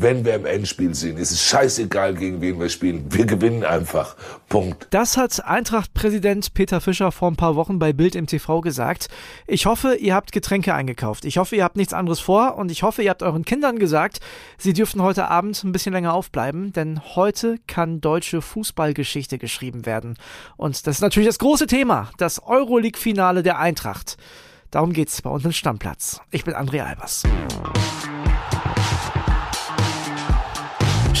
wenn wir im Endspiel sind. Es ist scheißegal, gegen wen wir spielen. Wir gewinnen einfach. Punkt. Das hat Eintracht-Präsident Peter Fischer vor ein paar Wochen bei Bild im TV gesagt. Ich hoffe, ihr habt Getränke eingekauft. Ich hoffe, ihr habt nichts anderes vor und ich hoffe, ihr habt euren Kindern gesagt, sie dürften heute Abend ein bisschen länger aufbleiben, denn heute kann deutsche Fußballgeschichte geschrieben werden. Und das ist natürlich das große Thema, das Euroleague-Finale der Eintracht. Darum geht's bei uns im Stammplatz. Ich bin André Albers.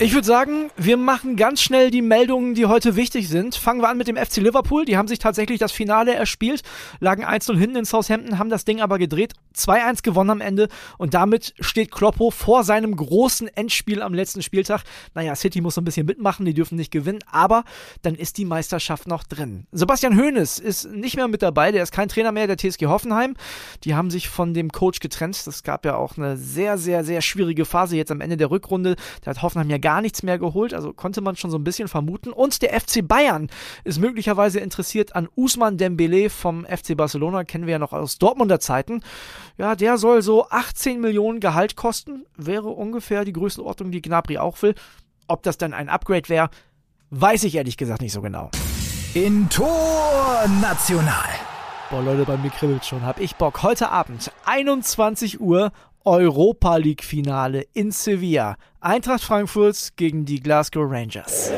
Ich würde sagen, wir machen ganz schnell die Meldungen, die heute wichtig sind. Fangen wir an mit dem FC Liverpool. Die haben sich tatsächlich das Finale erspielt, lagen 1-0 hinten in Southampton, haben das Ding aber gedreht, 2-1 gewonnen am Ende und damit steht Kloppo vor seinem großen Endspiel am letzten Spieltag. Naja, City muss so ein bisschen mitmachen, die dürfen nicht gewinnen, aber dann ist die Meisterschaft noch drin. Sebastian Hoeneß ist nicht mehr mit dabei, der ist kein Trainer mehr der TSG Hoffenheim. Die haben sich von dem Coach getrennt. Das gab ja auch eine sehr, sehr, sehr schwierige Phase jetzt am Ende der Rückrunde. Da hat Hoffenheim ja gar nichts mehr geholt, also konnte man schon so ein bisschen vermuten. Und der FC Bayern ist möglicherweise interessiert an Usman Dembele vom FC Barcelona, kennen wir ja noch aus Dortmunder Zeiten. Ja, der soll so 18 Millionen Gehalt kosten, wäre ungefähr die Größenordnung, die Gnabry auch will. Ob das dann ein Upgrade wäre, weiß ich ehrlich gesagt nicht so genau. In Tor National. Boah, Leute, bei mir kribbelt schon. Hab ich Bock. Heute Abend, 21 Uhr, Europa League Finale in Sevilla. Eintracht Frankfurt gegen die Glasgow Rangers.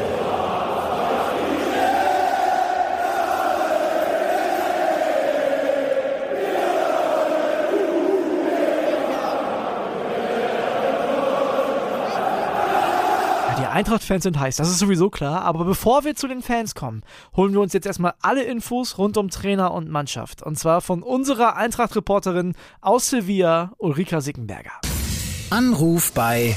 Die Eintracht-Fans sind heiß, das ist sowieso klar. Aber bevor wir zu den Fans kommen, holen wir uns jetzt erstmal alle Infos rund um Trainer und Mannschaft. Und zwar von unserer Eintracht-Reporterin aus Sevilla, Ulrika Sickenberger. Anruf bei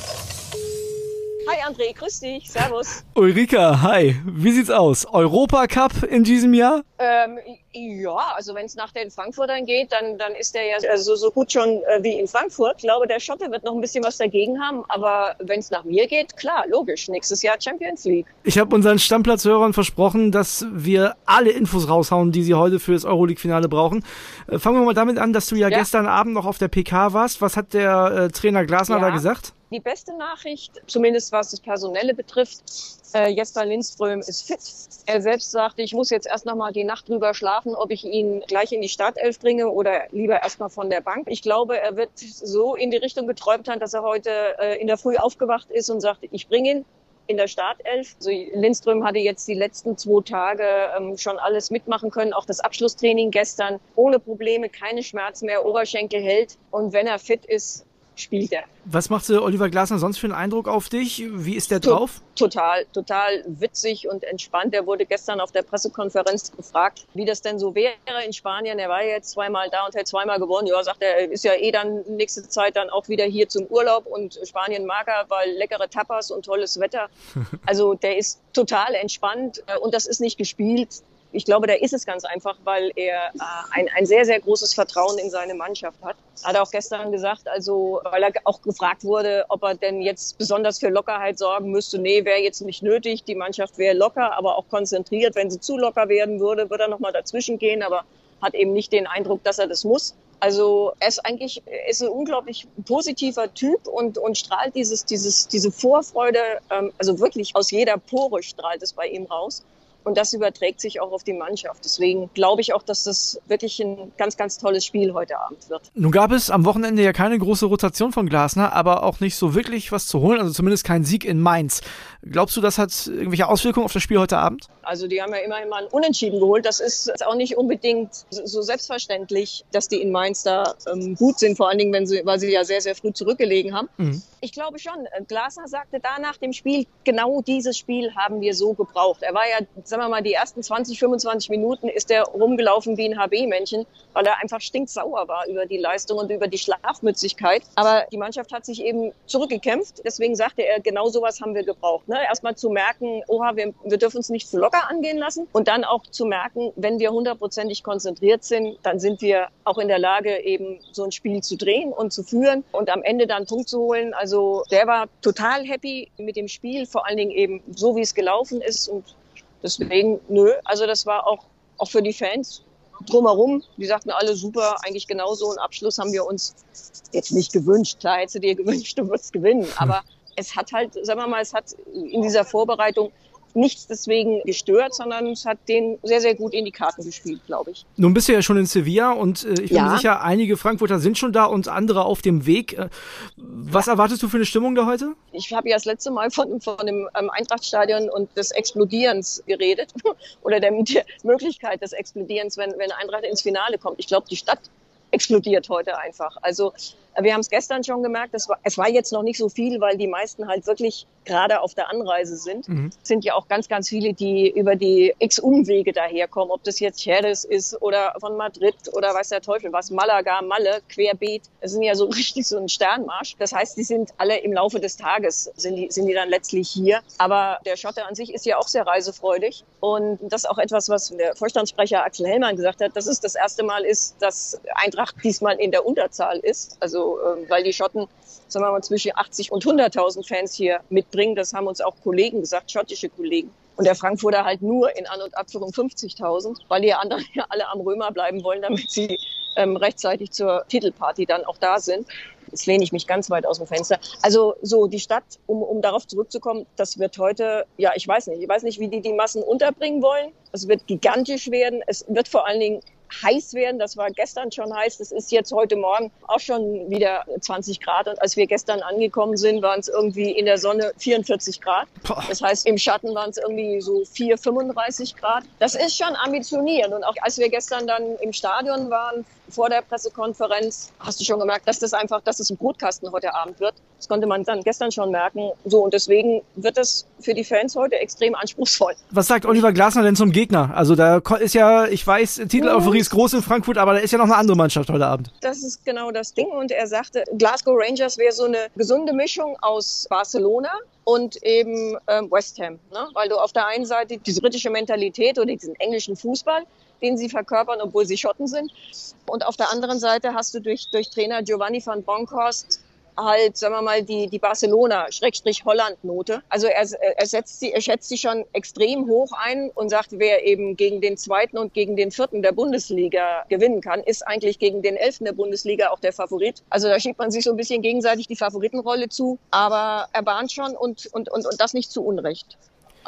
Hi André, grüß dich, servus. Ulrika, hi. Wie sieht's aus? Europacup in diesem Jahr? Ähm, ja, also wenn es nach den Frankfurtern geht, dann, dann ist der ja also so gut schon äh, wie in Frankfurt. Ich glaube, der Schotte wird noch ein bisschen was dagegen haben, aber wenn es nach mir geht, klar, logisch, nächstes Jahr Champions League. Ich habe unseren Stammplatzhörern versprochen, dass wir alle Infos raushauen, die sie heute für das Euroleague-Finale brauchen. Äh, fangen wir mal damit an, dass du ja, Ja. gestern Abend noch auf der PK warst. Was hat der äh, Trainer Glasner Ja. da gesagt? Die beste Nachricht, zumindest was das Personelle betrifft, äh, Jesper Lindström ist fit. Er selbst sagte, ich muss jetzt erst noch mal die Nacht drüber schlafen, ob ich ihn gleich in die Startelf bringe oder lieber erst mal von der Bank. Ich glaube, er wird so in die Richtung geträumt haben, dass er heute äh, in der Früh aufgewacht ist und sagte, ich bringe ihn in der Startelf. Also Lindström hatte jetzt die letzten zwei Tage ähm, schon alles mitmachen können, auch das Abschlusstraining gestern ohne Probleme, keine Schmerzen mehr, Oberschenkel hält und wenn er fit ist, spielt er. Was machte Oliver Glasner sonst für einen Eindruck auf dich? Wie ist der To- drauf? Total, total witzig und entspannt. Er wurde gestern auf der Pressekonferenz gefragt, wie das denn so wäre in Spanien. Er war jetzt zweimal da und hat zweimal gewonnen. Ja, sagt er, er ist ja eh dann nächste Zeit dann auch wieder hier zum Urlaub und Spanien mag er, weil leckere Tapas und tolles Wetter. Also der ist total entspannt äh, und das ist nicht gespielt. Ich glaube, da ist es ganz einfach, weil er äh, ein, ein sehr, sehr großes Vertrauen in seine Mannschaft hat. Hat er auch gestern gesagt, also weil er auch gefragt wurde, ob er denn jetzt besonders für Lockerheit sorgen müsste. Nee, wäre jetzt nicht nötig. Die Mannschaft wäre locker, aber auch konzentriert. Wenn sie zu locker werden würde, würde er nochmal dazwischen gehen, aber hat eben nicht den Eindruck, dass er das muss. Also er ist eigentlich er ist ein unglaublich positiver Typ und, und strahlt dieses, dieses, diese Vorfreude, ähm, also wirklich aus jeder Pore strahlt es bei ihm raus. Und das überträgt sich auch auf die Mannschaft. Deswegen glaube ich auch, dass das wirklich ein ganz, ganz tolles Spiel heute Abend wird. Nun gab es am Wochenende ja keine große Rotation von Glasner, aber auch nicht so wirklich was zu holen, also zumindest kein Sieg in Mainz. Glaubst du, das hat irgendwelche Auswirkungen auf das Spiel heute Abend? Also die haben ja immerhin mal ein Unentschieden geholt. Das ist auch nicht unbedingt so selbstverständlich, dass die in Mainz da ähm, gut sind, vor allen Dingen, wenn sie, weil sie ja sehr, sehr früh zurückgelegen haben. Mhm. Ich glaube schon. Äh, Glasner sagte da nach dem Spiel, genau dieses Spiel haben wir so gebraucht. Er war ja, sagen wir mal, die ersten 20, 25 Minuten ist er rumgelaufen wie ein HB-Männchen, weil er einfach stinksauer war über die Leistung und über die Schlafmützigkeit. Aber die Mannschaft hat sich eben zurückgekämpft. Deswegen sagte er, genau sowas haben wir gebraucht. Ne? Erstmal zu merken, oha, wir, wir dürfen uns nicht zu locker angehen lassen. Und dann auch zu merken, wenn wir hundertprozentig konzentriert sind, dann sind wir auch in der Lage, eben so ein Spiel zu drehen und zu führen und am Ende dann einen Punkt zu holen. Also der war total happy mit dem Spiel, vor allen Dingen eben so, wie es gelaufen ist. Und deswegen, nö, also das war auch, auch für die Fans drumherum, die sagten alle super, eigentlich genau so einen Abschluss haben wir uns jetzt nicht gewünscht. Klar, hättest du dir gewünscht, du würdest gewinnen, aber es hat halt, sagen wir mal, es hat in dieser Vorbereitung nichts deswegen gestört, sondern es hat den sehr, sehr gut in die Karten gespielt, glaube ich. Nun bist du ja schon in Sevilla und äh, ich bin Ja. mir sicher, einige Frankfurter sind schon da und andere auf dem Weg. Äh, was erwartest du für eine Stimmung da heute? Ich habe ja das letzte Mal von, von dem ähm, Eintrachtstadion und des Explodierens geredet oder der, der Möglichkeit des Explodierens, wenn, wenn Eintracht ins Finale kommt. Ich glaube, die Stadt explodiert heute einfach. Also wir haben es gestern schon gemerkt, es war, es war jetzt noch nicht so viel, weil die meisten halt wirklich gerade auf der Anreise sind. Mhm. Es sind ja auch ganz, ganz viele, die über die x Umwege daherkommen, ob das jetzt Jerez ist oder von Madrid oder weiß der Teufel was, Malaga, Malle, Querbeet. Es sind ja so richtig so ein Sternmarsch. Das heißt, die sind alle im Laufe des Tages, sind die, sind die dann letztlich hier. Aber der Schotte an sich ist ja auch sehr reisefreudig. Und das ist auch etwas, was der Vorstandssprecher Axel Hellmann gesagt hat, dass es das erste Mal ist, dass Eintracht diesmal in der Unterzahl ist. Also, ähm, weil die Schotten sagen wir mal, zwischen 80 und 100.000 Fans hier mitbringen. Das haben uns auch Kollegen gesagt, schottische Kollegen. Und der Frankfurter halt nur in An- und Abführung 50.000, weil die anderen ja alle am Römer bleiben wollen, damit sie ähm, rechtzeitig zur Titelparty dann auch da sind. Jetzt lehne ich mich ganz weit aus dem Fenster. Also so die Stadt, um, um darauf zurückzukommen, das wird heute, ja, ich weiß nicht, ich weiß nicht, wie die die Massen unterbringen wollen. Es wird gigantisch werden. Es wird vor allen Dingen heiß werden. Das war gestern schon heiß. Das ist jetzt heute Morgen auch schon wieder 20 Grad. Und als wir gestern angekommen sind, waren es irgendwie in der Sonne 44 Grad. Das heißt, im Schatten waren es irgendwie so 4, 35 Grad. Das ist schon ambitioniert. Und auch als wir gestern dann im Stadion waren, vor der Pressekonferenz, hast du schon gemerkt, dass das einfach, dass es ein Brutkasten heute Abend wird. Das konnte man dann gestern schon merken. So, und deswegen wird es für die Fans heute extrem anspruchsvoll. Was sagt Oliver Glasner denn zum Gegner? Also da ist ja, ich weiß, Titeleuphorie ist groß in Frankfurt, aber da ist ja noch eine andere Mannschaft heute Abend. Das ist genau das Ding. Und er sagte, Glasgow Rangers wäre so eine gesunde Mischung aus Barcelona und eben ähm, West Ham. Ne? Weil du auf der einen Seite diese britische Mentalität oder diesen englischen Fußball, den sie verkörpern, obwohl sie Schotten sind. Und auf der anderen Seite hast du durch, durch Trainer Giovanni van Bronckhorst halt, sagen wir mal, die, die Barcelona-Holland-Note. Also er, er, setzt sie, er schätzt sie schon extrem hoch ein und sagt, wer eben gegen den zweiten und gegen den vierten der Bundesliga gewinnen kann, ist eigentlich gegen den elften der Bundesliga auch der Favorit. Also da schiebt man sich so ein bisschen gegenseitig die Favoritenrolle zu, aber er bahnt schon und, und, und, und das nicht zu Unrecht.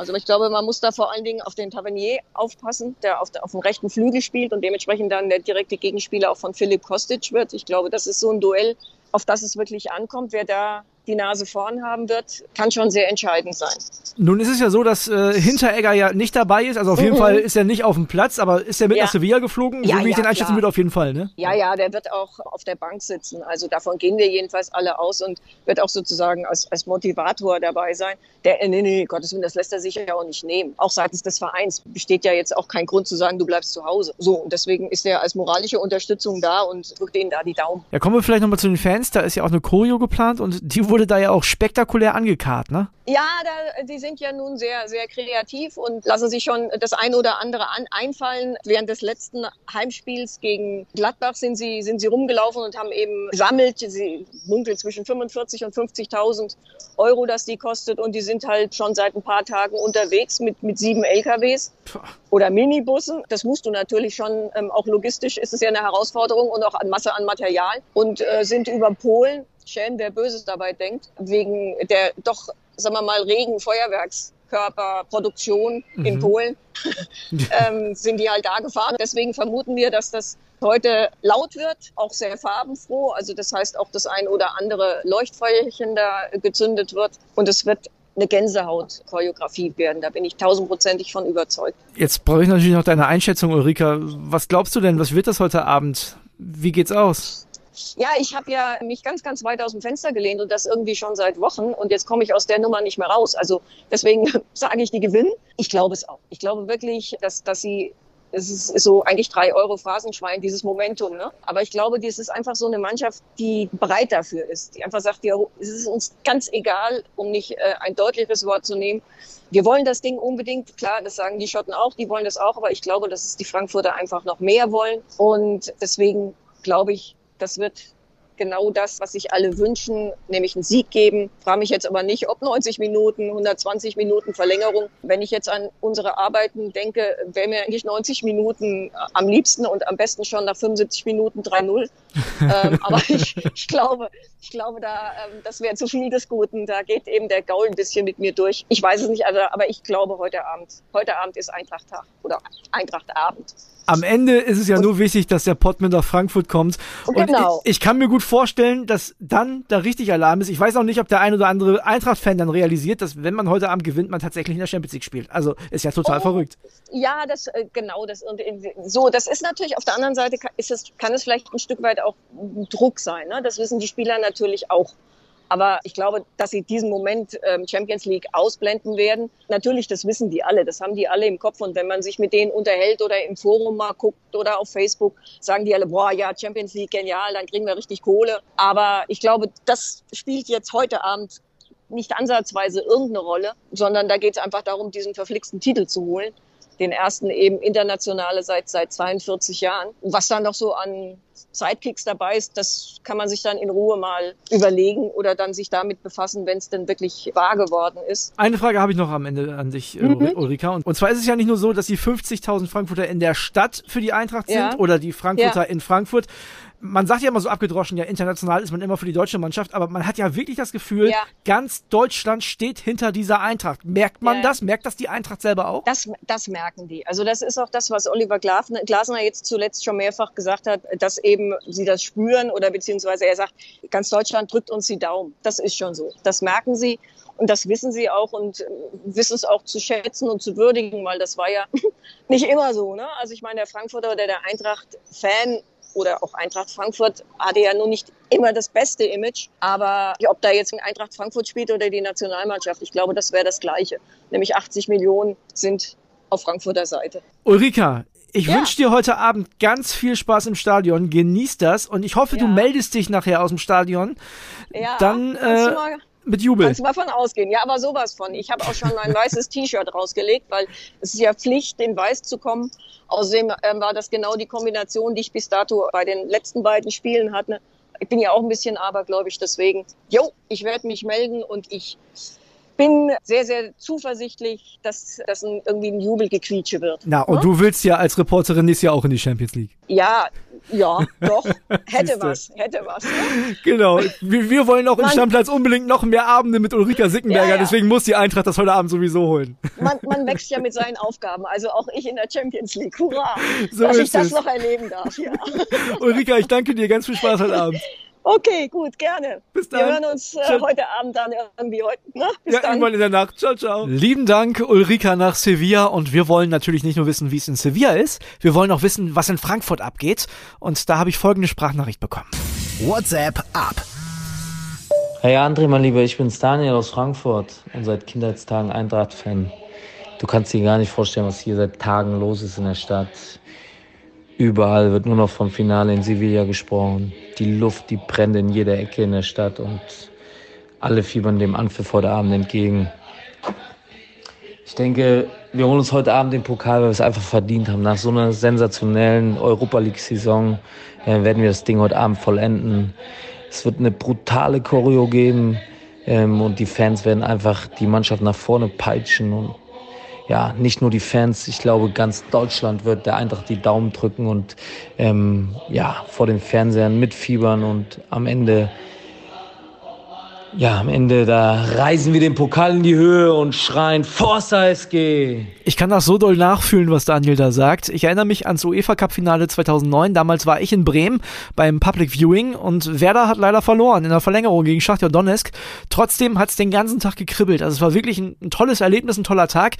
Also ich glaube, man muss da vor allen Dingen auf den Tavernier aufpassen, der auf, der auf dem rechten Flügel spielt und dementsprechend dann der direkte Gegenspieler auch von Philipp Kostic wird. Ich glaube, das ist so ein Duell, auf das es wirklich ankommt. Wer da die Nase vorn haben wird, kann schon sehr entscheidend sein. Nun ist es ja so, dass äh, Hinteregger ja nicht dabei ist. Also auf jeden Mhm. Fall ist er nicht auf dem Platz, aber ist er mit Ja. nach Sevilla geflogen? Ja, so wie ich ja, den einschätzen klar. würde, auf jeden Fall, ne? Ja, ja, der wird auch auf der Bank sitzen. Also davon gehen wir jedenfalls alle aus und wird auch sozusagen als, als Motivator dabei sein. Der, äh, nee, nee, Gottes Willen, das lässt er sich ja auch nicht nehmen. Auch seitens des Vereins besteht ja jetzt auch kein Grund zu sagen, du bleibst zu Hause. So, und deswegen ist er als moralische Unterstützung da und drückt denen da die Daumen. Ja, kommen wir vielleicht nochmal zu den Fans. Da ist ja auch eine Choreo geplant und die wurde da ja auch spektakulär angekarrt, ne? Ja, da, die sind ja nun sehr, sehr kreativ und lassen sich schon das ein oder andere an, einfallen. Während des letzten Heimspiels gegen Gladbach sind sie, sind sie rumgelaufen und haben eben gesammelt. Sie munkeln zwischen 45 und 50.000 Euro, dass die kostet. Und die sind halt schon seit ein paar Tagen unterwegs mit, mit sieben LKWs oder Minibussen. Das musst du natürlich schon, ähm, auch logistisch ist es ja eine Herausforderung und auch an Masse an Material. Und äh, sind über Polen, Schelm, wer Böses dabei denkt, wegen der doch, sagen wir mal, regen Feuerwerkskörperproduktion in Mhm. Polen, ähm, sind die halt da gefahren. Deswegen vermuten wir, dass das heute laut wird, auch sehr farbenfroh. Also das heißt auch das ein oder andere Leuchtfeuerchen da gezündet wird. Und es wird eine Gänsehaut-Choreografie werden. Da bin ich tausendprozentig von überzeugt. Jetzt brauche ich natürlich noch deine Einschätzung, Ulrika. Was glaubst du denn? Was wird das heute Abend? Wie geht's aus? Ja, ich habe ja mich ganz, ganz weit aus dem Fenster gelehnt und das irgendwie schon seit Wochen. Und jetzt komme ich aus der Nummer nicht mehr raus. Also deswegen sage ich, die gewinnen. Ich glaube es auch. Ich glaube wirklich, dass, dass sie es ist, so eigentlich drei Euro Phrasenschwein, dieses Momentum. Ne? Aber ich glaube, das ist einfach so eine Mannschaft, die bereit dafür ist, die einfach sagt, ja, es ist uns ganz egal, um nicht äh, ein deutliches Wort zu nehmen. Wir wollen das Ding unbedingt. Klar, das sagen die Schotten auch, die wollen das auch. Aber ich glaube, dass es die Frankfurter einfach noch mehr wollen. Und deswegen glaube ich, das wird genau das, was sich alle wünschen, nämlich einen Sieg geben. Frage mich jetzt aber nicht, ob 90 Minuten, 120 Minuten Verlängerung. Wenn ich jetzt an unsere Arbeiten denke, wäre mir eigentlich 90 Minuten am liebsten und am besten schon nach 75 Minuten 3-0. Ähm, aber ich, ich, glaube, ich glaube, da, ähm, das wäre zu viel des Guten. Da geht eben der Gaul ein bisschen mit mir durch. Ich weiß es nicht, also, aber ich glaube heute Abend. Heute Abend ist Eintrachttag oder Eintrachtabend. Am Ende ist es ja nur wichtig, dass der Pott mit nach Frankfurt kommt. Und genau. ich, ich, kann mir gut vorstellen, dass dann da richtig Alarm ist. Ich weiß auch nicht, ob der ein oder andere Eintracht-Fan dann realisiert, dass wenn man heute Abend gewinnt, man tatsächlich in der Champions League spielt. Also ist ja total oh, verrückt. Ja, das äh, genau das und so. Das ist natürlich auf der anderen Seite ist es, kann es vielleicht ein Stück weit auch Druck sein. Ne? Das wissen die Spieler natürlich auch. Aber ich glaube, dass sie diesen Moment ähm, Champions League ausblenden werden. Natürlich, das wissen die alle, das haben die alle im Kopf. Und wenn man sich mit denen unterhält oder im Forum mal guckt oder auf Facebook, sagen die alle, boah, ja, Champions League, genial, dann kriegen wir richtig Kohle. Aber ich glaube, das spielt jetzt heute Abend nicht ansatzweise irgendeine Rolle, sondern da geht es einfach darum, diesen verflixten Titel zu holen den ersten eben internationale seit, seit 42 Jahren. Was da noch so an Sidekicks dabei ist, das kann man sich dann in Ruhe mal überlegen oder dann sich damit befassen, wenn es denn wirklich wahr geworden ist. Eine Frage habe ich noch am Ende an dich, äh, mhm. Ulrika. Und, und, zwar ist es ja nicht nur so, dass die 50.000 Frankfurter in der Stadt für die Eintracht sind ja. oder die Frankfurter ja. in Frankfurt, man sagt ja immer so abgedroschen, ja, international ist man immer für die deutsche Mannschaft, aber man hat ja wirklich das Gefühl, ja. ganz Deutschland steht hinter dieser Eintracht. Merkt man ja. das? Merkt das die Eintracht selber auch? Das, das merken die. Also das ist auch das, was Oliver Glasner jetzt zuletzt schon mehrfach gesagt hat, dass eben sie das spüren oder beziehungsweise er sagt, ganz Deutschland drückt uns die Daumen. Das ist schon so. Das merken sie. Und das wissen sie auch und wissen es auch zu schätzen und zu würdigen, weil das war ja nicht immer so. Ne? Also ich meine, der Frankfurter oder der Eintracht-Fan oder auch Eintracht Frankfurt hatte ja nun nicht immer das beste Image. Aber ob da jetzt Eintracht Frankfurt spielt oder die Nationalmannschaft, ich glaube, das wäre das Gleiche. Nämlich 80 Millionen sind auf Frankfurter Seite. Ulrika, ich ja. wünsche dir heute Abend ganz viel Spaß im Stadion. Genieß das und ich hoffe, ja. du meldest dich nachher aus dem Stadion. Ja, Dann äh, mit Jubel. Kannst du mal von ausgehen. Ja, aber sowas von. Ich habe auch schon mein weißes T-Shirt rausgelegt, weil es ist ja Pflicht, in Weiß zu kommen. Außerdem äh, war das genau die Kombination, die ich bis dato bei den letzten beiden Spielen hatte. Ich bin ja auch ein bisschen abergläubisch, deswegen, jo, ich werde mich melden und ich bin sehr, sehr zuversichtlich, dass das ein, irgendwie ein Jubelgequietsche wird. Na, und ja? du willst ja als Reporterin nächstes Jahr auch in die Champions League. Ja, ja, doch. Hätte was, hätte was. Ne? Genau. Wir, wir, wollen auch im Stammplatz unbedingt noch mehr Abende mit Ulrika Sickenberger, ja, ja. deswegen muss die Eintracht das heute Abend sowieso holen. Man, man wächst ja mit seinen Aufgaben, also auch ich in der Champions League. Hurra! So dass ich das es. noch erleben darf. Ja. Ulrika, ich danke dir. Ganz viel Spaß heute Abend. Okay, gut, gerne. Bis dann. Wir hören uns äh, heute Abend dann irgendwie heute. Ne? Bis ja, dann. irgendwann in der Nacht. Ciao, ciao. Lieben Dank, Ulrika, nach Sevilla. Und wir wollen natürlich nicht nur wissen, wie es in Sevilla ist, wir wollen auch wissen, was in Frankfurt abgeht. Und da habe ich folgende Sprachnachricht bekommen. WhatsApp ab. Hey André, mein Lieber, ich bin's Daniel aus Frankfurt und seit Kindheitstagen Eintracht-Fan. Du kannst dir gar nicht vorstellen, was hier seit Tagen los ist in der Stadt. Überall wird nur noch vom Finale in Sevilla gesprochen. Die Luft, die brennt in jeder Ecke in der Stadt und alle fiebern dem Anpfiff heute Abend entgegen. Ich denke, wir holen uns heute Abend den Pokal, weil wir es einfach verdient haben. Nach so einer sensationellen Europa League-Saison äh, werden wir das Ding heute Abend vollenden. Es wird eine brutale Choreo geben ähm, und die Fans werden einfach die Mannschaft nach vorne peitschen und ja, nicht nur die Fans, ich glaube, ganz Deutschland wird der Eintracht die Daumen drücken und ähm, ja, vor den Fernsehern mitfiebern und am Ende ja, am Ende, da reisen wir den Pokal in die Höhe und schreien Forza SG. Ich kann das so doll nachfühlen, was Daniel da sagt. Ich erinnere mich ans UEFA Cup Finale 2009. Damals war ich in Bremen beim Public Viewing und Werder hat leider verloren in der Verlängerung gegen Schachtja Donetsk. Trotzdem hat es den ganzen Tag gekribbelt. Also es war wirklich ein, ein tolles Erlebnis, ein toller Tag.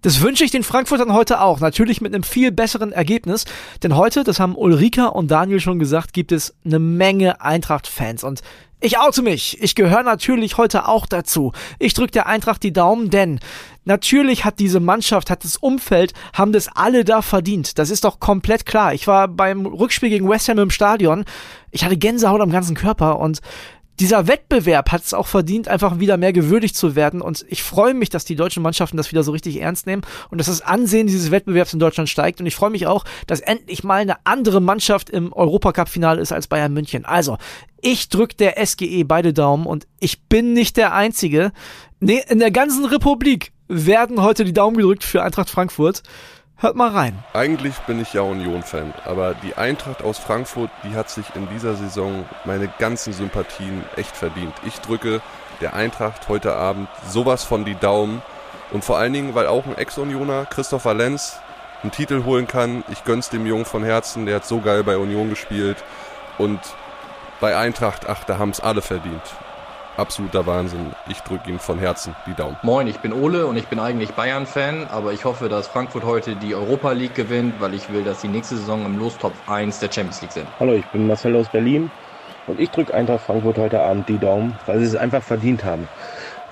Das wünsche ich den Frankfurtern heute auch. Natürlich mit einem viel besseren Ergebnis. Denn heute, das haben Ulrika und Daniel schon gesagt, gibt es eine Menge Eintracht-Fans. Und ich oute mich. Ich gehöre natürlich heute auch dazu. Ich drücke der Eintracht die Daumen, denn natürlich hat diese Mannschaft, hat das Umfeld, haben das alle da verdient. Das ist doch komplett klar. Ich war beim Rückspiel gegen West Ham im Stadion. Ich hatte Gänsehaut am ganzen Körper und dieser Wettbewerb hat es auch verdient, einfach wieder mehr gewürdigt zu werden. Und ich freue mich, dass die deutschen Mannschaften das wieder so richtig ernst nehmen und dass das Ansehen dieses Wettbewerbs in Deutschland steigt. Und ich freue mich auch, dass endlich mal eine andere Mannschaft im Europacup-Finale ist als Bayern München. Also, ich drücke der SGE beide Daumen und ich bin nicht der Einzige. Nee, in der ganzen Republik werden heute die Daumen gedrückt für Eintracht Frankfurt. Hört mal rein. Eigentlich bin ich ja Union-Fan, aber die Eintracht aus Frankfurt, die hat sich in dieser Saison meine ganzen Sympathien echt verdient. Ich drücke der Eintracht heute Abend sowas von die Daumen und vor allen Dingen, weil auch ein Ex-Unioner, Christopher Lenz, einen Titel holen kann. Ich gönn's dem Jungen von Herzen, der hat so geil bei Union gespielt und bei Eintracht, ach, da haben's alle verdient absoluter Wahnsinn. Ich drücke ihm von Herzen die Daumen. Moin, ich bin Ole und ich bin eigentlich Bayern-Fan, aber ich hoffe, dass Frankfurt heute die Europa League gewinnt, weil ich will, dass sie nächste Saison im Lostopf 1 der Champions League sind. Hallo, ich bin Marcel aus Berlin und ich drücke Eintracht Frankfurt heute Abend die Daumen, weil sie es einfach verdient haben.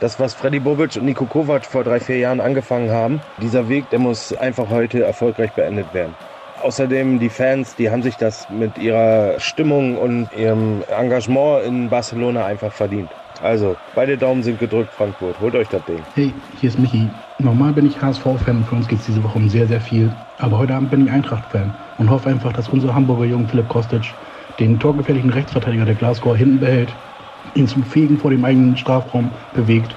Das, was Freddy Bobic und Niko Kovac vor drei, vier Jahren angefangen haben, dieser Weg, der muss einfach heute erfolgreich beendet werden. Außerdem die Fans, die haben sich das mit ihrer Stimmung und ihrem Engagement in Barcelona einfach verdient. Also, beide Daumen sind gedrückt, Frankfurt. Holt euch das Ding. Hey, hier ist Michi. Normal bin ich HSV-Fan. Für uns geht es diese Woche um sehr, sehr viel. Aber heute Abend bin ich Eintracht-Fan und hoffe einfach, dass unser Hamburger Jungen Philipp Kostic den torgefährlichen Rechtsverteidiger der Glasgow hinten behält, ihn zum Fegen vor dem eigenen Strafraum bewegt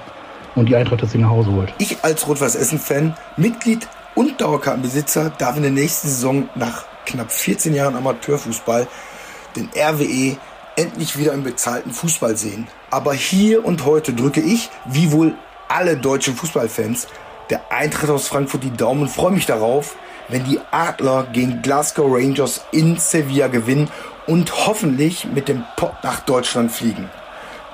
und die Eintracht das Ding nach Hause holt. Ich als Rot-Weiß-Essen-Fan, Mitglied und Dauerkartenbesitzer darf in der nächsten Saison nach knapp 14 Jahren Amateurfußball den RWE endlich wieder im bezahlten Fußball sehen. Aber hier und heute drücke ich, wie wohl alle deutschen Fußballfans, der Eintritt aus Frankfurt die Daumen und freue mich darauf, wenn die Adler gegen Glasgow Rangers in Sevilla gewinnen und hoffentlich mit dem Pott nach Deutschland fliegen.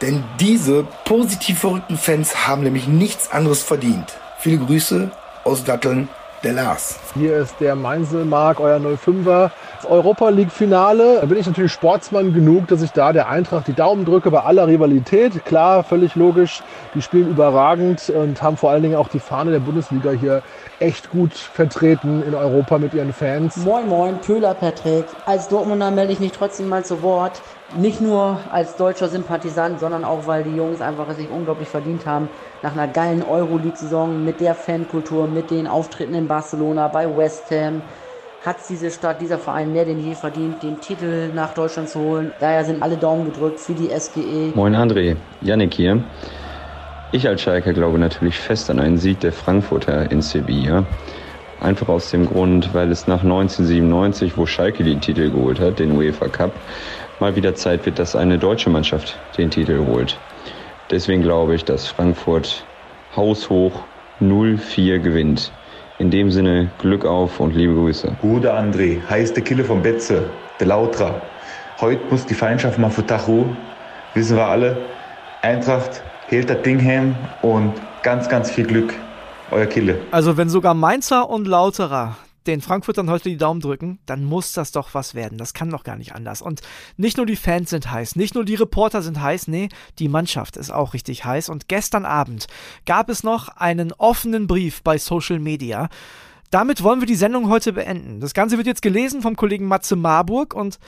Denn diese positiv verrückten Fans haben nämlich nichts anderes verdient. Viele Grüße aus Datteln, der Lars. Hier ist der Mainzelmark, euer 05er. Das Europa League Finale. Da bin ich natürlich Sportsmann genug, dass ich da der Eintracht die Daumen drücke bei aller Rivalität. Klar, völlig logisch. Die spielen überragend und haben vor allen Dingen auch die Fahne der Bundesliga hier echt gut vertreten in Europa mit ihren Fans. Moin, moin, Köhler Patrick. Als Dortmunder melde ich mich trotzdem mal zu Wort. Nicht nur als deutscher Sympathisant, sondern auch, weil die Jungs einfach es sich unglaublich verdient haben. Nach einer geilen Euroleague-Saison mit der Fankultur, mit den Auftritten in Barcelona, bei West Ham, hat diese Stadt, dieser Verein mehr denn je verdient, den Titel nach Deutschland zu holen. Daher sind alle Daumen gedrückt für die SGE. Moin André, Yannick hier. Ich als Schalke glaube natürlich fest an einen Sieg der Frankfurter in Sevilla. Einfach aus dem Grund, weil es nach 1997, wo Schalke den Titel geholt hat, den UEFA Cup, mal wieder Zeit wird, dass eine deutsche Mannschaft den Titel holt. Deswegen glaube ich, dass Frankfurt haushoch 0-4 gewinnt. In dem Sinne, Glück auf und liebe Grüße. Gute André, heißt der Killer von Betze, der Lautra. Heute muss die Feindschaft mal für Tachu. Wissen wir alle. Eintracht hält das Ding heim und ganz, ganz viel Glück. Euer Kille. Also wenn sogar Mainzer und Lauterer den Frankfurtern heute die Daumen drücken, dann muss das doch was werden. Das kann doch gar nicht anders. Und nicht nur die Fans sind heiß, nicht nur die Reporter sind heiß, nee, die Mannschaft ist auch richtig heiß. Und gestern Abend gab es noch einen offenen Brief bei Social Media. Damit wollen wir die Sendung heute beenden. Das Ganze wird jetzt gelesen vom Kollegen Matze Marburg und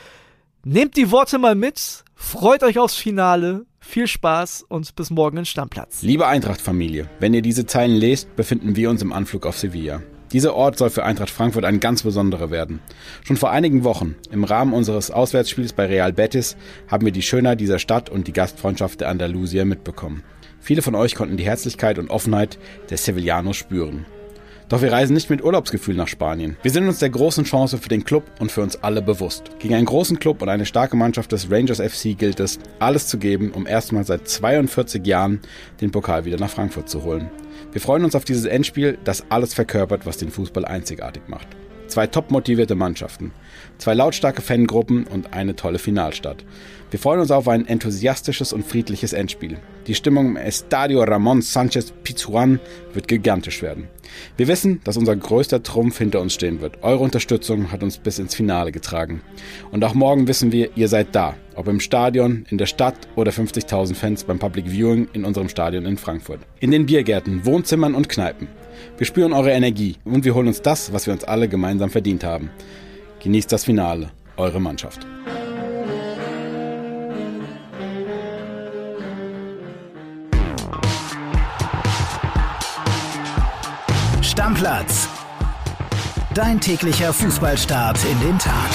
nehmt die Worte mal mit, freut euch aufs Finale, viel Spaß und bis morgen in Stammplatz. Liebe Eintracht-Familie, wenn ihr diese Zeilen lest, befinden wir uns im Anflug auf Sevilla. Dieser Ort soll für Eintracht Frankfurt ein ganz besonderer werden. Schon vor einigen Wochen, im Rahmen unseres Auswärtsspiels bei Real Betis, haben wir die Schönheit dieser Stadt und die Gastfreundschaft der Andalusier mitbekommen. Viele von euch konnten die Herzlichkeit und Offenheit der Sevillanos spüren. Doch wir reisen nicht mit Urlaubsgefühl nach Spanien. Wir sind uns der großen Chance für den Club und für uns alle bewusst. Gegen einen großen Club und eine starke Mannschaft des Rangers FC gilt es, alles zu geben, um erstmals seit 42 Jahren den Pokal wieder nach Frankfurt zu holen. Wir freuen uns auf dieses Endspiel, das alles verkörpert, was den Fußball einzigartig macht. Zwei top motivierte Mannschaften, zwei lautstarke Fangruppen und eine tolle Finalstadt. Wir freuen uns auf ein enthusiastisches und friedliches Endspiel. Die Stimmung im Estadio Ramon Sanchez Pizjuan wird gigantisch werden. Wir wissen, dass unser größter Trumpf hinter uns stehen wird. Eure Unterstützung hat uns bis ins Finale getragen. Und auch morgen wissen wir, ihr seid da. Ob im Stadion, in der Stadt oder 50.000 Fans beim Public Viewing in unserem Stadion in Frankfurt. In den Biergärten, Wohnzimmern und Kneipen. Wir spüren eure Energie und wir holen uns das, was wir uns alle gemeinsam verdient haben. Genießt das Finale, eure Mannschaft. Stammplatz. Dein täglicher Fußballstart in den Tag.